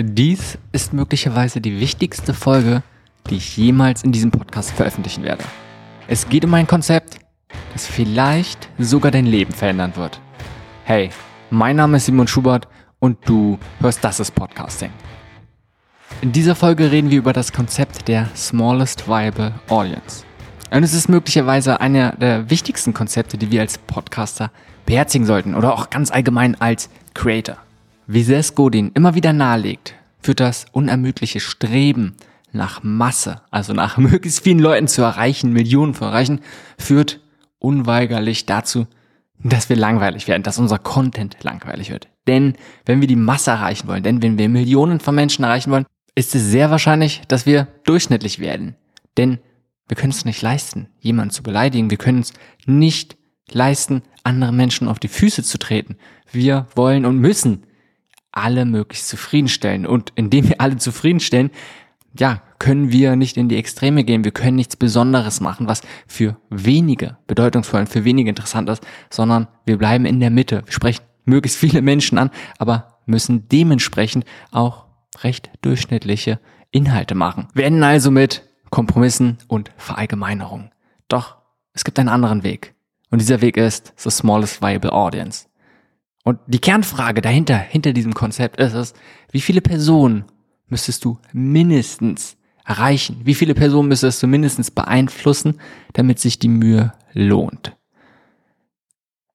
Dies ist möglicherweise die wichtigste Folge, die ich jemals in diesem Podcast veröffentlichen werde. Es geht um ein Konzept, das vielleicht sogar dein Leben verändern wird. Hey, mein Name ist Simon Schubert und du hörst Das ist Podcasting. In dieser Folge reden wir über das Konzept der Smallest Viable Audience. Und es ist möglicherweise einer der wichtigsten Konzepte, die wir als Podcaster beherzigen sollten oder auch ganz allgemein als Creator. Wie Seth Godin immer wieder nahelegt, führt das unermüdliche Streben nach Masse, also nach möglichst vielen Leuten zu erreichen, Millionen zu erreichen, führt unweigerlich dazu, dass wir langweilig werden, dass unser Content langweilig wird. Denn wenn wir die Masse erreichen wollen, denn wenn wir Millionen von Menschen erreichen wollen, ist es sehr wahrscheinlich, dass wir durchschnittlich werden. Denn wir können es nicht leisten, jemanden zu beleidigen. Wir können es nicht leisten, andere Menschen auf die Füße zu treten. Wir wollen und müssen alle möglichst zufriedenstellen. Und indem wir alle zufriedenstellen, ja, können wir nicht in die Extreme gehen. Wir können nichts Besonderes machen, was für wenige bedeutungsvoll und für wenige interessant ist, sondern wir bleiben in der Mitte. Wir sprechen möglichst viele Menschen an, aber müssen dementsprechend auch recht durchschnittliche Inhalte machen. Wir enden also mit Kompromissen und Verallgemeinerungen. Doch es gibt einen anderen Weg. Und dieser Weg ist the smallest viable audience. Und die Kernfrage dahinter, hinter diesem Konzept ist es, wie viele Personen müsstest du mindestens erreichen? Wie viele Personen müsstest du mindestens beeinflussen, damit sich die Mühe lohnt?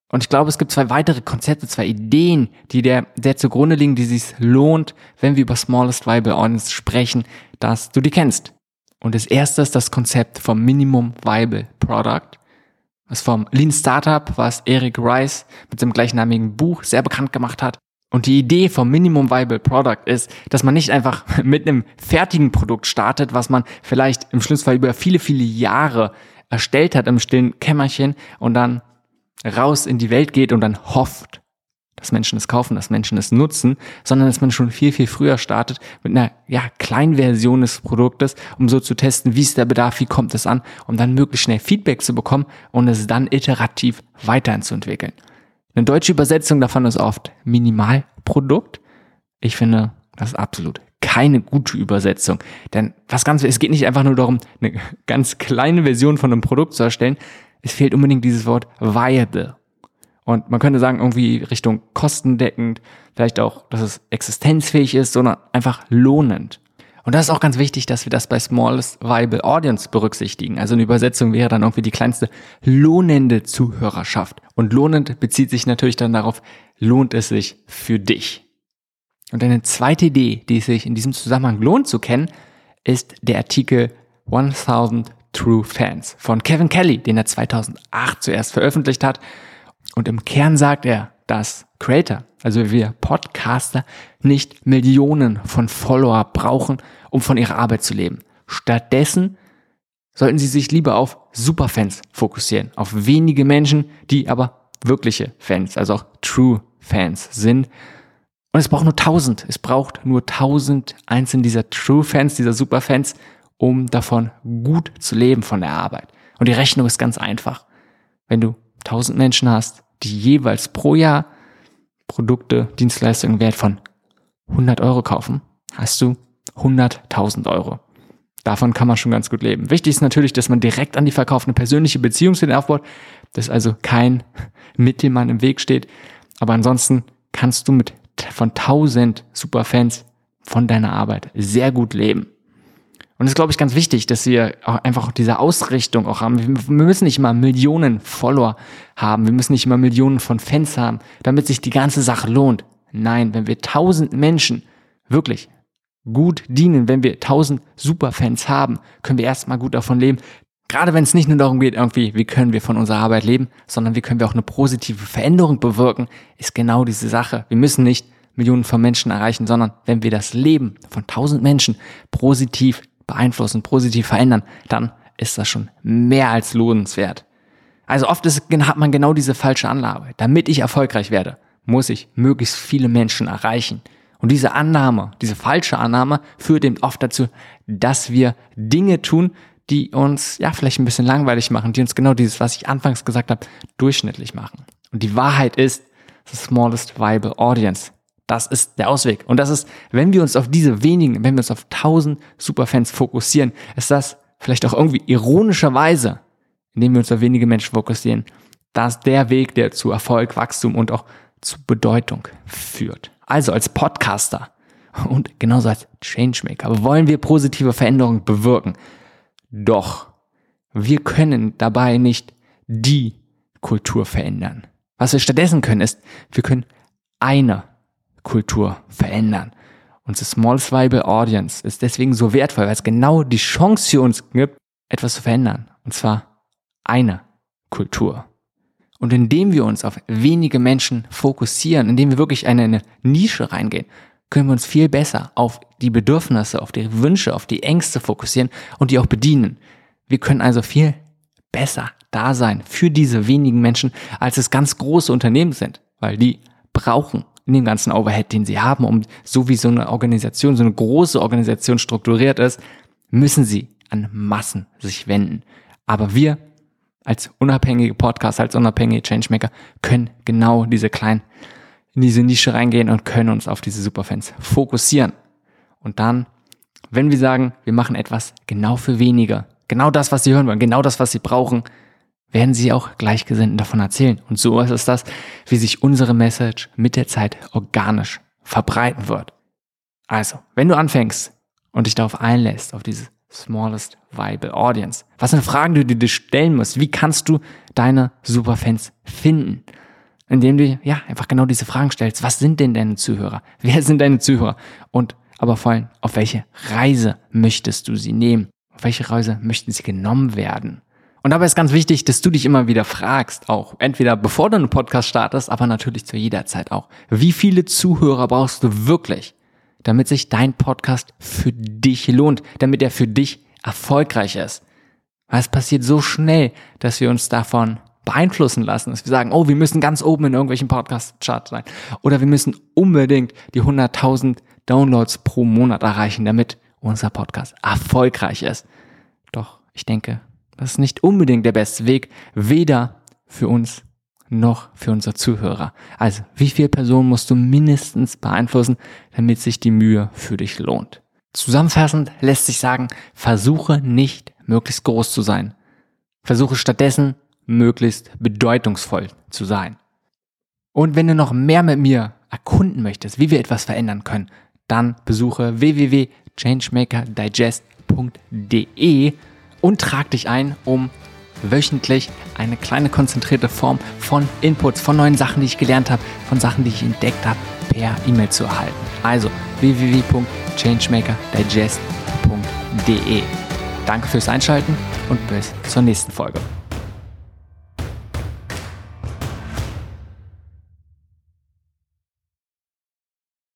Und ich glaube, es gibt zwei weitere Konzepte, zwei Ideen, die der, der zugrunde liegen, die sich lohnt, wenn wir über Smallest Viable Audience sprechen, dass du die kennst. Und das erste ist das Konzept vom Minimum Viable Product was vom Lean Startup, was Eric Rice mit seinem gleichnamigen Buch sehr bekannt gemacht hat. Und die Idee vom Minimum Viable Product ist, dass man nicht einfach mit einem fertigen Produkt startet, was man vielleicht im schlimmsten Fall über viele, viele Jahre erstellt hat im stillen Kämmerchen und dann raus in die Welt geht und dann hofft, dass Menschen es kaufen, dass Menschen es nutzen, sondern dass man schon viel, viel früher startet mit einer ja, kleinen Version des Produktes, um so zu testen, wie ist der Bedarf, wie kommt es an, um dann möglichst schnell Feedback zu bekommen und es dann iterativ weiterzuentwickeln. Eine deutsche Übersetzung davon ist oft Minimalprodukt. Ich finde, das ist absolut keine gute Übersetzung. Denn was ganz, es geht nicht einfach nur darum, eine ganz kleine Version von einem Produkt zu erstellen. Es fehlt unbedingt dieses Wort viable. Und man könnte sagen, irgendwie Richtung kostendeckend, vielleicht auch, dass es existenzfähig ist, sondern einfach lohnend. Und das ist auch ganz wichtig, dass wir das bei Smallest Viable Audience berücksichtigen. Also eine Übersetzung wäre dann irgendwie die kleinste lohnende Zuhörerschaft. Und lohnend bezieht sich natürlich dann darauf, lohnt es sich für dich. Und eine zweite Idee, die es sich in diesem Zusammenhang lohnt zu kennen, ist der Artikel 1000 True Fans von Kevin Kelly, den er 2008 zuerst veröffentlicht hat und im Kern sagt er, dass Creator, also wir Podcaster, nicht Millionen von Follower brauchen, um von ihrer Arbeit zu leben. Stattdessen sollten sie sich lieber auf Superfans fokussieren, auf wenige Menschen, die aber wirkliche Fans, also auch True Fans sind. Und es braucht nur tausend. Es braucht nur tausend einzelne dieser True Fans, dieser Superfans, um davon gut zu leben von der Arbeit. Und die Rechnung ist ganz einfach. Wenn du tausend Menschen hast, die jeweils pro Jahr Produkte, Dienstleistungen wert von 100 Euro kaufen, hast du 100.000 Euro. Davon kann man schon ganz gut leben. Wichtig ist natürlich, dass man direkt an die Verkauf eine persönliche Beziehung zu den aufbaut, dass also kein Mittelmann im Weg steht. Aber ansonsten kannst du mit von 1000 Superfans von deiner Arbeit sehr gut leben. Und es ist, glaube ich, ganz wichtig, dass wir auch einfach diese Ausrichtung auch haben. Wir müssen nicht immer Millionen Follower haben. Wir müssen nicht immer Millionen von Fans haben, damit sich die ganze Sache lohnt. Nein, wenn wir tausend Menschen wirklich gut dienen, wenn wir tausend Superfans haben, können wir erstmal gut davon leben. Gerade wenn es nicht nur darum geht, irgendwie, wie können wir von unserer Arbeit leben, sondern wie können wir auch eine positive Veränderung bewirken, ist genau diese Sache. Wir müssen nicht Millionen von Menschen erreichen, sondern wenn wir das Leben von tausend Menschen positiv beeinflussen, positiv verändern, dann ist das schon mehr als lohnenswert. Also oft ist, hat man genau diese falsche Anlage. Damit ich erfolgreich werde, muss ich möglichst viele Menschen erreichen. Und diese Annahme, diese falsche Annahme führt eben oft dazu, dass wir Dinge tun, die uns ja vielleicht ein bisschen langweilig machen, die uns genau dieses, was ich anfangs gesagt habe, durchschnittlich machen. Und die Wahrheit ist, the smallest viable audience Das ist der Ausweg. Und das ist, wenn wir uns auf diese wenigen, wenn wir uns auf tausend Superfans fokussieren, ist das vielleicht auch irgendwie ironischerweise, indem wir uns auf wenige Menschen fokussieren, dass der Weg, der zu Erfolg, Wachstum und auch zu Bedeutung führt. Also als Podcaster und genauso als Changemaker wollen wir positive Veränderungen bewirken. Doch wir können dabei nicht die Kultur verändern. Was wir stattdessen können, ist, wir können eine Kultur verändern. Unsere Small Viable Audience ist deswegen so wertvoll, weil es genau die Chance für uns gibt, etwas zu verändern. Und zwar eine Kultur. Und indem wir uns auf wenige Menschen fokussieren, indem wir wirklich in eine Nische reingehen, können wir uns viel besser auf die Bedürfnisse, auf die Wünsche, auf die Ängste fokussieren und die auch bedienen. Wir können also viel besser da sein für diese wenigen Menschen, als es ganz große Unternehmen sind, weil die brauchen in dem ganzen Overhead, den sie haben, um so wie so eine Organisation, so eine große Organisation strukturiert ist, müssen sie an Massen sich wenden. Aber wir als unabhängige Podcast, als unabhängige Changemaker können genau diese kleinen, in diese Nische reingehen und können uns auf diese Superfans fokussieren. Und dann, wenn wir sagen, wir machen etwas genau für weniger, genau das, was sie hören wollen, genau das, was sie brauchen, werden sie auch Gleichgesinnten davon erzählen. Und so ist es das, wie sich unsere Message mit der Zeit organisch verbreiten wird. Also, wenn du anfängst und dich darauf einlässt, auf diese smallest viable audience, was sind Fragen, die du dir stellen musst? Wie kannst du deine Superfans finden? Indem du ja einfach genau diese Fragen stellst. Was sind denn deine Zuhörer? Wer sind deine Zuhörer? Und aber vor allem, auf welche Reise möchtest du sie nehmen? Auf welche Reise möchten sie genommen werden? Und dabei ist ganz wichtig, dass du dich immer wieder fragst, auch entweder bevor du einen Podcast startest, aber natürlich zu jeder Zeit auch. Wie viele Zuhörer brauchst du wirklich, damit sich dein Podcast für dich lohnt, damit er für dich erfolgreich ist? Weil es passiert so schnell, dass wir uns davon beeinflussen lassen, dass wir sagen, oh, wir müssen ganz oben in irgendwelchen Podcast-Charts sein. Oder wir müssen unbedingt die 100.000 Downloads pro Monat erreichen, damit unser Podcast erfolgreich ist. Doch ich denke, das ist nicht unbedingt der beste Weg, weder für uns noch für unsere Zuhörer. Also, wie viele Personen musst du mindestens beeinflussen, damit sich die Mühe für dich lohnt? Zusammenfassend lässt sich sagen, versuche nicht möglichst groß zu sein. Versuche stattdessen möglichst bedeutungsvoll zu sein. Und wenn du noch mehr mit mir erkunden möchtest, wie wir etwas verändern können, dann besuche www.changemakerdigest.de und trag dich ein, um wöchentlich eine kleine konzentrierte Form von Inputs, von neuen Sachen, die ich gelernt habe, von Sachen, die ich entdeckt habe, per E-Mail zu erhalten. Also www.changemakerdigest.de. Danke fürs Einschalten und bis zur nächsten Folge.